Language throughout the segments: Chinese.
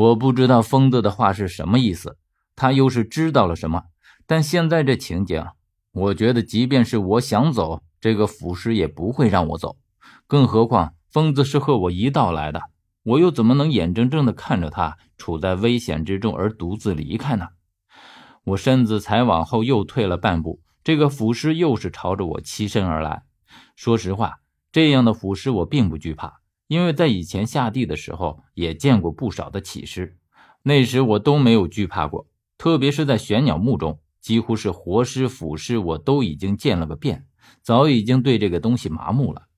我不知道疯子的话是什么意思，他又是知道了什么？但现在这情景，我觉得即便是我想走，这个腐尸也不会让我走。更何况疯子是和我一道来的，我又怎么能眼睁睁地看着他处在危险之中而独自离开呢？我身子才往后又退了半步，这个腐尸又是朝着我欺身而来。说实话，这样的腐尸我并不惧怕。因为在以前下地的时候也见过不少的起尸，那时我都没有惧怕过，特别是在玄鸟墓中，几乎是活尸腐尸我都已经见了个遍，早已经对这个东西麻木了。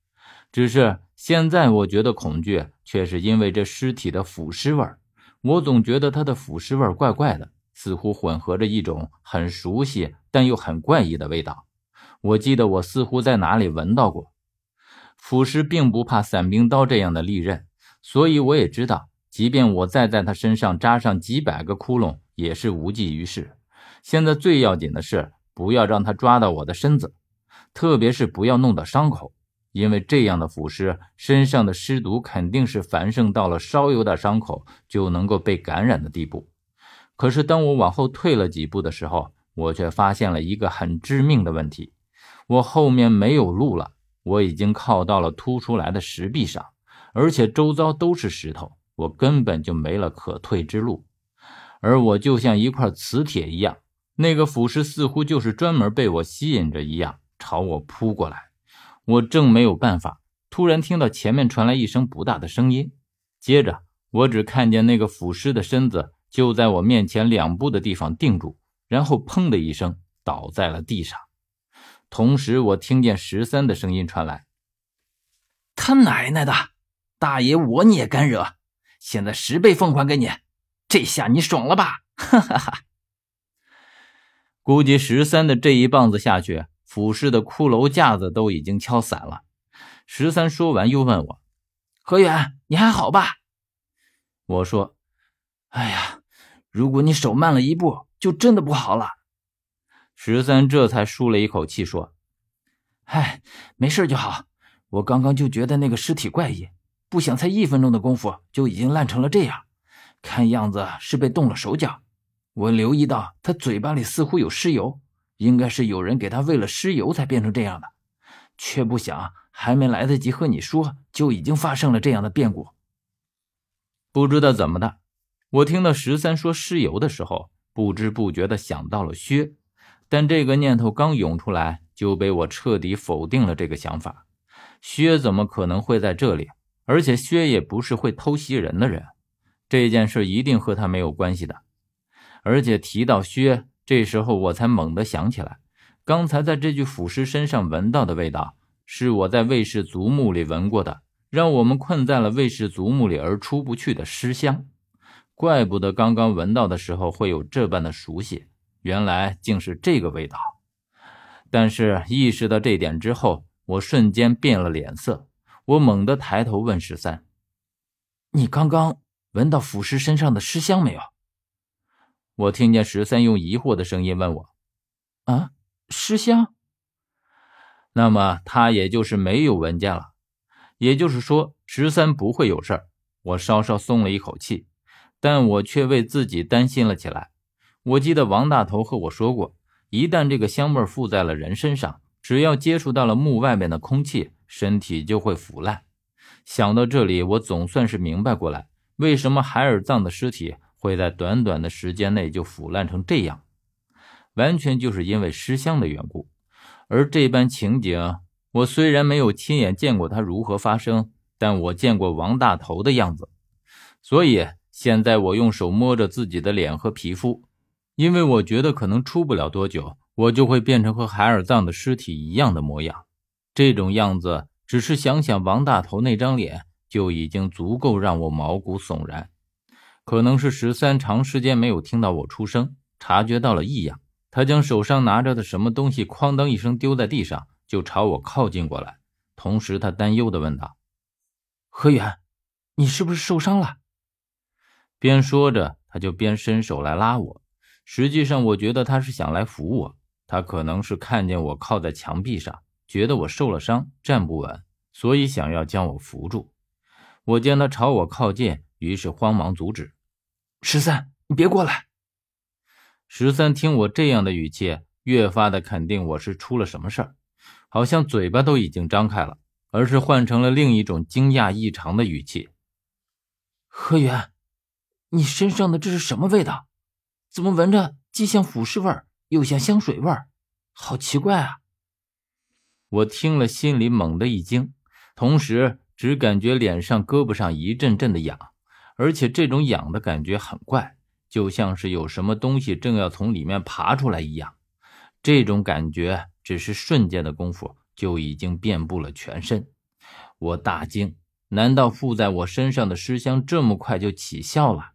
只是现在我觉得恐惧，却是因为这尸体的腐尸味儿，我总觉得它的腐尸味儿怪怪的，似乎混合着一种很熟悉但又很怪异的味道。我记得我似乎在哪里闻到过。腐尸并不怕伞兵刀这样的利刃，所以我也知道，即便我再在他身上扎上几百个窟窿，也是无济于事。现在最要紧的是，不要让他抓到我的身子，特别是不要弄到伤口，因为这样的腐尸身上的尸毒肯定是繁盛到了稍有点伤口就能够被感染的地步。可是当我往后退了几步的时候，我却发现了一个很致命的问题：我后面没有路了。我已经靠到了凸出来的石壁上，而且周遭都是石头，我根本就没了可退之路。而我就像一块磁铁一样，那个腐尸似乎就是专门被我吸引着一样，朝我扑过来。我正没有办法，突然听到前面传来一声不大的声音，接着我只看见那个腐尸的身子就在我面前两步的地方定住，然后砰的一声倒在了地上。同时，我听见十三的声音传来：“他奶奶的，大爷我你也敢惹？现在十倍奉还给你，这下你爽了吧？”哈哈哈！估计十三的这一棒子下去，腐尸的骷髅架子都已经敲散了。十三说完，又问我：“何远，你还好吧？”我说：“哎呀，如果你手慢了一步，就真的不好了。”十三这才舒了一口气，说：“嗨，没事就好。我刚刚就觉得那个尸体怪异，不想才一分钟的功夫就已经烂成了这样，看样子是被动了手脚。我留意到他嘴巴里似乎有尸油，应该是有人给他喂了尸油才变成这样的。却不想还没来得及和你说，就已经发生了这样的变故。不知道怎么的，我听到十三说尸油的时候，不知不觉的想到了薛。”但这个念头刚涌出来，就被我彻底否定了。这个想法，薛怎么可能会在这里？而且薛也不是会偷袭人的人，这件事一定和他没有关系的。而且提到薛，这时候我才猛地想起来，刚才在这具腐尸身上闻到的味道，是我在卫氏族墓里闻过的，让我们困在了卫氏族墓里而出不去的尸香。怪不得刚刚闻到的时候会有这般的熟悉。原来竟是这个味道，但是意识到这点之后，我瞬间变了脸色。我猛地抬头问十三：“你刚刚闻到腐尸身上的尸香没有？”我听见十三用疑惑的声音问我：“啊，尸香？那么他也就是没有闻见了。也就是说，十三不会有事儿。”我稍稍松了一口气，但我却为自己担心了起来。我记得王大头和我说过，一旦这个香味附在了人身上，只要接触到了墓外面的空气，身体就会腐烂。想到这里，我总算是明白过来，为什么海尔藏的尸体会在短短的时间内就腐烂成这样，完全就是因为尸香的缘故。而这般情景，我虽然没有亲眼见过它如何发生，但我见过王大头的样子，所以现在我用手摸着自己的脸和皮肤。因为我觉得可能出不了多久，我就会变成和海尔藏的尸体一样的模样。这种样子，只是想想王大头那张脸，就已经足够让我毛骨悚然。可能是十三长时间没有听到我出声，察觉到了异样，他将手上拿着的什么东西哐当一声丢在地上，就朝我靠近过来。同时，他担忧地问道：“何远，你是不是受伤了？”边说着，他就边伸手来拉我。实际上，我觉得他是想来扶我。他可能是看见我靠在墙壁上，觉得我受了伤，站不稳，所以想要将我扶住。我见他朝我靠近，于是慌忙阻止。十三，你别过来！十三听我这样的语气，越发的肯定我是出了什么事儿，好像嘴巴都已经张开了，而是换成了另一种惊讶异常的语气。何源，你身上的这是什么味道？怎么闻着既像腐尸味儿，又像香水味儿？好奇怪啊！我听了，心里猛地一惊，同时只感觉脸上、胳膊上一阵阵的痒，而且这种痒的感觉很怪。就像是有什么东西正要从里面爬出来一样，这种感觉只是瞬间的功夫就已经遍布了全身。我大惊，难道附在我身上的尸香这么快就起效了？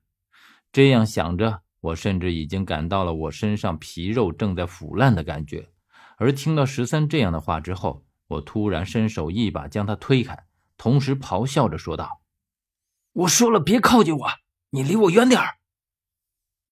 这样想着，我甚至已经感到了我身上皮肉正在腐烂的感觉。而听到十三这样的话之后，我突然伸手一把将他推开，同时咆哮着说道：“我说了，别靠近我，你离我远点儿！”